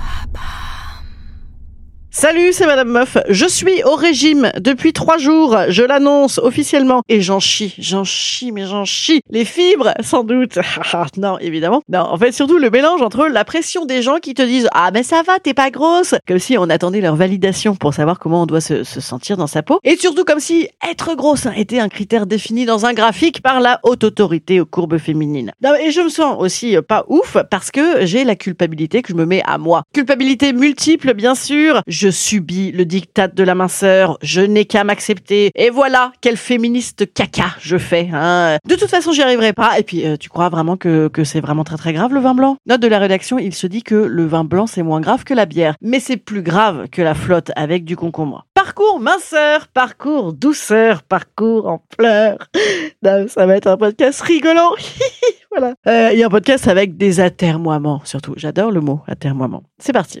Papa. Salut, c'est Madame Meuf. Je suis au régime depuis trois jours. Je l'annonce officiellement. Et j'en chie, j'en chie, mais j'en chie. Les fibres, sans doute. Ah, non, évidemment. Non, en fait, surtout le mélange entre la pression des gens qui te disent Ah, ben ça va, t'es pas grosse. Comme si on attendait leur validation pour savoir comment on doit se, se sentir dans sa peau. Et surtout comme si être grosse était un critère défini dans un graphique par la haute autorité aux courbes féminines. Non, et je me sens aussi pas ouf parce que j'ai la culpabilité que je me mets à moi. Culpabilité multiple, bien sûr. Subis le diktat de la minceur, je n'ai qu'à m'accepter. Et voilà, quel féministe caca je fais. Hein. De toute façon, j'y arriverai pas. Et puis, euh, tu crois vraiment que, que c'est vraiment très très grave le vin blanc? Note de la rédaction, il se dit que le vin blanc c'est moins grave que la bière. Mais c'est plus grave que la flotte avec du concombre. Parcours minceur, parcours douceur, parcours en pleurs. Non, ça va être un podcast rigolant. voilà. Euh, Il y a un podcast avec des atermoiements, surtout. J'adore le mot atermoiement. C'est parti.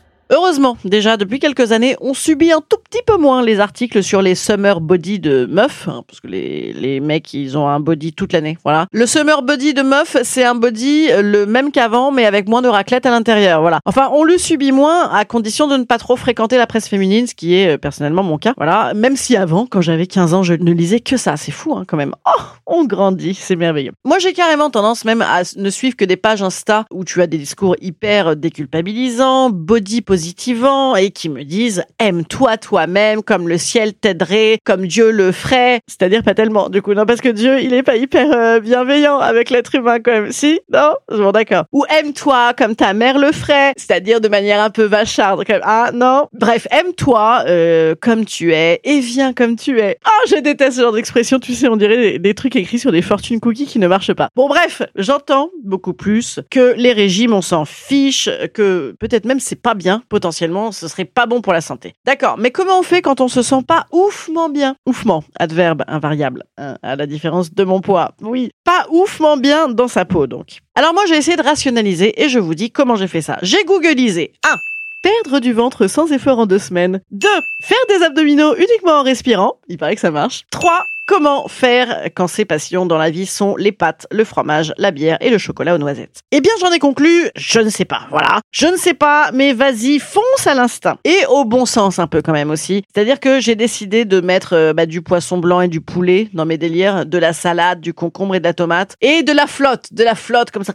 Heureusement, déjà depuis quelques années, on subit un tout petit peu moins les articles sur les summer body de meufs, hein, parce que les, les mecs, ils ont un body toute l'année, voilà. Le summer body de meuf, c'est un body euh, le même qu'avant, mais avec moins de raclette à l'intérieur, voilà. Enfin, on le subit moins à condition de ne pas trop fréquenter la presse féminine, ce qui est euh, personnellement mon cas, voilà. Même si avant, quand j'avais 15 ans, je ne lisais que ça, c'est fou, hein, quand même. Oh, on grandit, c'est merveilleux. Moi, j'ai carrément tendance même à ne suivre que des pages Insta où tu as des discours hyper déculpabilisants, body positivant et qui me disent aime-toi toi-même comme le ciel t'aiderait, comme Dieu le ferait. C'est-à-dire pas tellement, du coup, non, parce que Dieu, il est pas hyper euh, bienveillant avec l'être humain quand même. Si? Non? Bon, d'accord. Ou aime-toi comme ta mère le ferait, c'est-à-dire de manière un peu vacharde quand même. Ah non? Bref, aime-toi euh, comme tu es et viens comme tu es. Oh, je déteste ce genre d'expression, tu sais, on dirait des, des trucs écrits sur des fortune cookies qui ne marchent pas. Bon, bref, j'entends beaucoup plus que les régimes, on s'en fiche, que peut-être même c'est pas bien, potentiellement, ce serait pas bon pour la santé. D'accord, mais comment on fait quand on se sent pas oufement bien? Oufement, adverbe invariable, hein, à la différence de mon poids. Oui, pas oufement bien dans sa peau donc. Alors moi j'ai essayé de rationaliser et je vous dis comment j'ai fait ça. J'ai googlisé. 1. Perdre du ventre sans effort en deux semaines. 2. Faire des abdominaux uniquement en respirant. Il paraît que ça marche. 3. Comment faire quand ses passions dans la vie sont les pâtes, le fromage, la bière et le chocolat aux noisettes? Eh bien, j'en ai conclu, je ne sais pas, voilà. Je ne sais pas, mais vas-y, fonce à l'instinct. Et au bon sens un peu quand même aussi. C'est-à-dire que j'ai décidé de mettre euh, bah, du poisson blanc et du poulet dans mes délires, de la salade, du concombre et de la tomate, et de la flotte, de la flotte comme ça,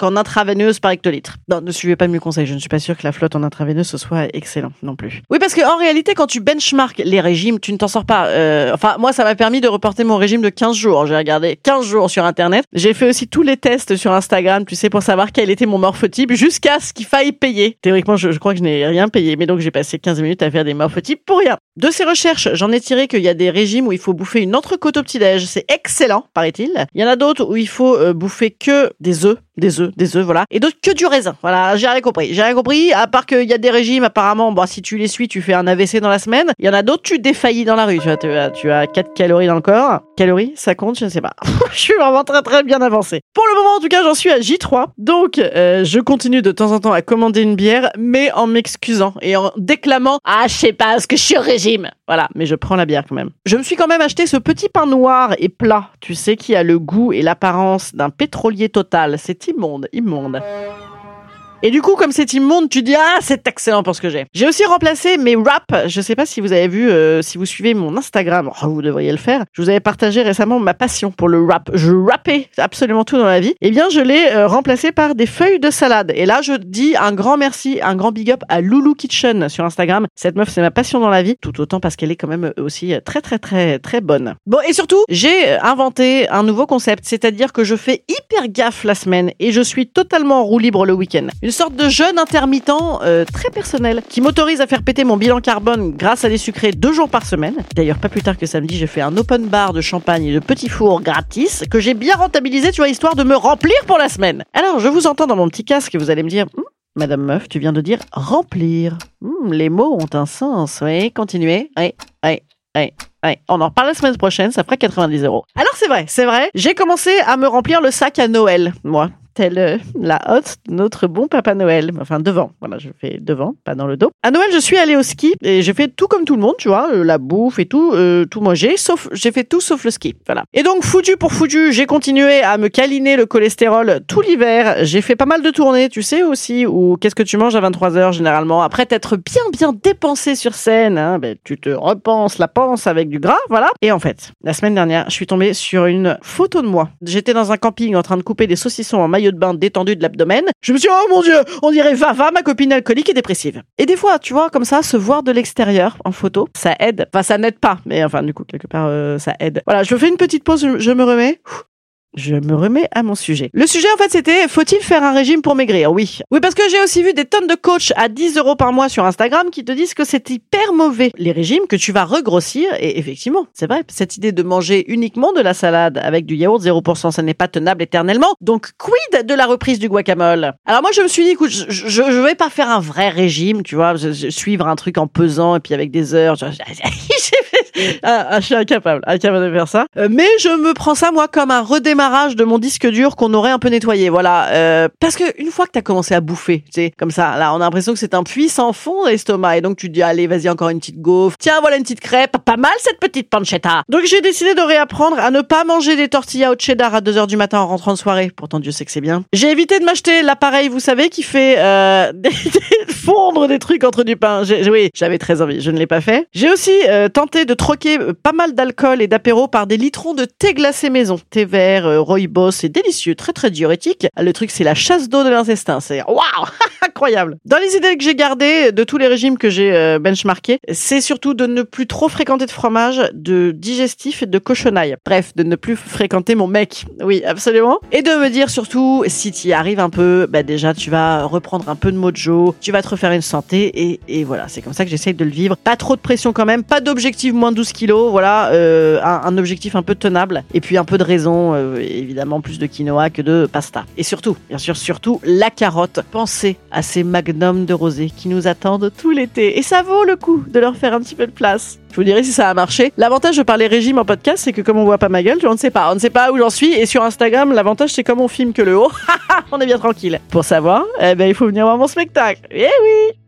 en intraveineuse par hectolitre. Non, ne suivez pas mes conseils, je ne suis pas sûre que la flotte en intraveineuse soit excellent non plus. Oui, parce que en réalité, quand tu benchmarks les régimes, tu ne t'en sors pas. Euh, enfin, moi, ça m'a permis de reporter mon régime de 15 jours. J'ai regardé 15 jours sur Internet. J'ai fait aussi tous les tests sur Instagram, tu sais, pour savoir quel était mon morphotype jusqu'à ce qu'il faille payer. Théoriquement, je, je crois que je n'ai rien payé, mais donc j'ai passé 15 minutes à faire des morphotypes pour rien. De ces recherches, j'en ai tiré qu'il y a des régimes où il faut bouffer une entrecôte au petit-déj. C'est excellent, paraît-il. Il y en a d'autres où il faut euh, bouffer que des œufs, des œufs, des œufs, voilà. Et d'autres que du raisin. Voilà, j'ai rien compris. J'ai rien compris, à part qu'il y a des régimes, apparemment, bon, si tu les suis, tu fais un AVC dans la semaine. Il y en a d'autres, tu défaillis dans la rue. Tu as, tu as, tu as 4 calories dans le corps. Calories, ça compte, je ne sais pas. je suis vraiment très très bien avancé. Pour le moment, en tout cas, j'en suis à J3. Donc, euh, je continue de temps en temps à commander une bière, mais en m'excusant et en déclamant Ah, je sais pas, parce que je suis au régime. Voilà, mais je prends la bière quand même. Je me suis quand même acheté ce petit pain noir et plat, tu sais, qui a le goût et l'apparence d'un pétrolier total. C'est immonde, immonde. Et du coup, comme c'est immonde, tu dis ah c'est excellent pour ce que j'ai. J'ai aussi remplacé mes raps. Je sais pas si vous avez vu, euh, si vous suivez mon Instagram, oh, vous devriez le faire. Je vous avais partagé récemment ma passion pour le rap. Je rappais absolument tout dans la vie. Eh bien, je l'ai euh, remplacé par des feuilles de salade. Et là, je dis un grand merci, un grand big up à Loulou Kitchen sur Instagram. Cette meuf, c'est ma passion dans la vie, tout autant parce qu'elle est quand même aussi très très très très bonne. Bon, et surtout, j'ai inventé un nouveau concept, c'est-à-dire que je fais hyper gaffe la semaine et je suis totalement en roue libre le week-end. Une sorte de jeûne intermittent euh, très personnel qui m'autorise à faire péter mon bilan carbone grâce à des sucrés deux jours par semaine. D'ailleurs, pas plus tard que samedi, j'ai fait un open bar de champagne et de petits fours gratis que j'ai bien rentabilisé, tu vois, histoire de me remplir pour la semaine. Alors, je vous entends dans mon petit casque et vous allez me dire, Hum, Madame Meuf, tu viens de dire remplir. Hum, les mots ont un sens. Oui, continuez. Oui, oui, oui. oui. On en reparle la semaine prochaine, ça fera 90 euros. Alors c'est vrai, c'est vrai. J'ai commencé à me remplir le sac à Noël, moi telle euh, la hotte de notre bon Papa Noël? Enfin, devant. Voilà, je fais devant, pas dans le dos. À Noël, je suis allée au ski et j'ai fait tout comme tout le monde, tu vois, euh, la bouffe et tout, euh, tout mangé, sauf, j'ai fait tout sauf le ski. Voilà. Et donc, foutu pour foutu, j'ai continué à me câliner le cholestérol tout l'hiver. J'ai fait pas mal de tournées, tu sais aussi, ou qu'est-ce que tu manges à 23h généralement? Après t'être bien, bien dépensé sur scène, hein, ben, tu te repenses la panse avec du gras, voilà. Et en fait, la semaine dernière, je suis tombée sur une photo de moi. J'étais dans un camping en train de couper des saucissons en maillot de bain détendu de l'abdomen. Je me suis dit, oh mon dieu, on dirait Vava, ma copine alcoolique et dépressive. Et des fois, tu vois, comme ça, se voir de l'extérieur en photo, ça aide. Enfin, ça n'aide pas, mais enfin, du coup, quelque part, euh, ça aide. Voilà, je fais une petite pause, je me remets. Je me remets à mon sujet. Le sujet, en fait, c'était faut-il faire un régime pour maigrir? Oui. Oui, parce que j'ai aussi vu des tonnes de coachs à 10 euros par mois sur Instagram qui te disent que c'est hyper mauvais. Les régimes, que tu vas regrossir. Et effectivement, c'est vrai, cette idée de manger uniquement de la salade avec du yaourt 0%, ça n'est pas tenable éternellement. Donc, quid de la reprise du guacamole? Alors moi, je me suis dit, écoute, je, je, vais pas faire un vrai régime, tu vois, suivre un truc en pesant et puis avec des heures. Je, ah, je suis incapable, incapable de faire ça. Euh, mais je me prends ça, moi, comme un redémarrage de mon disque dur qu'on aurait un peu nettoyé. Voilà. Euh, parce que une fois que t'as commencé à bouffer, tu sais, comme ça, là, on a l'impression que c'est un puits sans fond l'estomac. Et donc, tu dis, allez, vas-y, encore une petite gaufre. Tiens, voilà une petite crêpe. Pas mal cette petite pancetta. Donc, j'ai décidé de réapprendre à ne pas manger des tortillas au cheddar à 2h du matin en rentrant de soirée. Pourtant, Dieu sait que c'est bien. J'ai évité de m'acheter l'appareil, vous savez, qui fait euh, fondre des trucs entre du pain. oui, j'avais très envie. Je ne l'ai pas fait. J'ai aussi euh, tenté de euh, pas mal d'alcool et d'apéro par des litrons de thé glacé maison. Thé vert, euh, rooibos, c'est délicieux, très très diurétique. Le truc, c'est la chasse d'eau de l'intestin. C'est waouh, incroyable. Dans les idées que j'ai gardées de tous les régimes que j'ai euh, benchmarkés, c'est surtout de ne plus trop fréquenter de fromage, de digestif et de cochonaille. Bref, de ne plus fréquenter mon mec. Oui, absolument. Et de me dire surtout, si tu y arrives un peu, bah déjà tu vas reprendre un peu de mojo, tu vas te refaire une santé et, et voilà, c'est comme ça que j'essaye de le vivre. Pas trop de pression quand même, pas d'objectif moins 12 kilos, voilà, euh, un, objectif un peu tenable et puis un peu de raison, euh, évidemment plus de quinoa que de pasta. Et surtout, bien sûr, surtout la carotte. Pensez à ces magnums de rosé qui nous attendent tout l'été et ça vaut le coup de leur faire un petit peu de place. Je vous dirai si ça a marché. L'avantage de parler régime en podcast, c'est que comme on voit pas ma gueule, on ne sait pas. On ne sait pas où j'en suis. Et sur Instagram, l'avantage, c'est comme on filme que le haut. on est bien tranquille. Pour savoir, eh ben, il faut venir voir mon spectacle. Eh oui!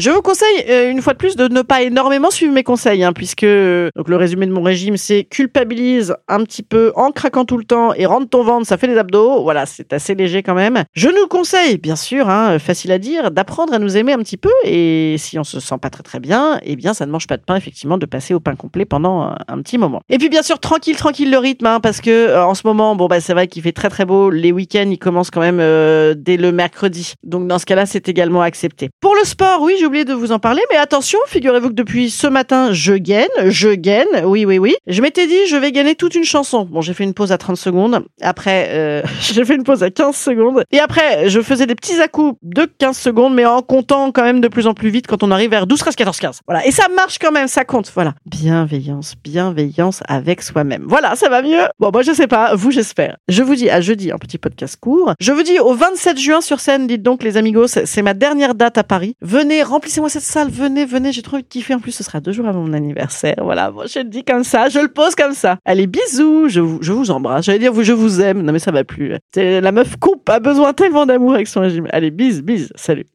Je vous conseille euh, une fois de plus de ne pas énormément suivre mes conseils, hein, puisque euh, donc le résumé de mon régime c'est culpabilise un petit peu en craquant tout le temps et rentre ton ventre, ça fait des abdos. Voilà, c'est assez léger quand même. Je nous conseille, bien sûr, hein, facile à dire, d'apprendre à nous aimer un petit peu. Et si on se sent pas très très bien, eh bien ça ne mange pas de pain effectivement de passer au pain complet pendant un, petit moment. Et puis bien sûr tranquille tranquille le rythme, hein, parce que euh, en ce moment, bon bah c'est vrai qu'il fait très très beau. Les week-ends ils commencent quand même euh, dès le mercredi. Donc dans ce cas-là c'est également accepté. Pour le sport, oui j'ai oublié de vous en parler, mais attention, figurez-vous que depuis ce matin, je gaine, je gaine, oui, oui, oui. Je m'étais dit, je vais gagner toute une chanson. Bon, j'ai fait une pause à 30 secondes. Après, euh, j'ai fait une pause à 15 secondes. Et après, je faisais des petits à-coups de 15 secondes, mais en comptant quand même de plus en plus vite quand on arrive vers 12, 13, 14, 15. Voilà. Et ça marche quand même, ça compte. Voilà. Bienveillance, bienveillance avec soi-même. Voilà, ça va mieux. Bon, moi, je sais pas. Vous, j'espère. Je vous dis à jeudi, un petit podcast court. Je vous dis au 27 juin sur scène, dites donc les amigos, c'est ma dernière date à Paris. Venez, remplissez-moi cette salle, venez, venez, j'ai trop envie de kiffer. En plus, ce sera deux jours avant mon anniversaire. Voilà, je le dis comme ça, je le pose comme ça. Allez, bisous, je vous, je vous embrasse. J'allais dire, vous, je vous aime. Non, mais ça va plus. La meuf coupe, a besoin tellement d'amour avec son régime. Allez, bis, bis, salut.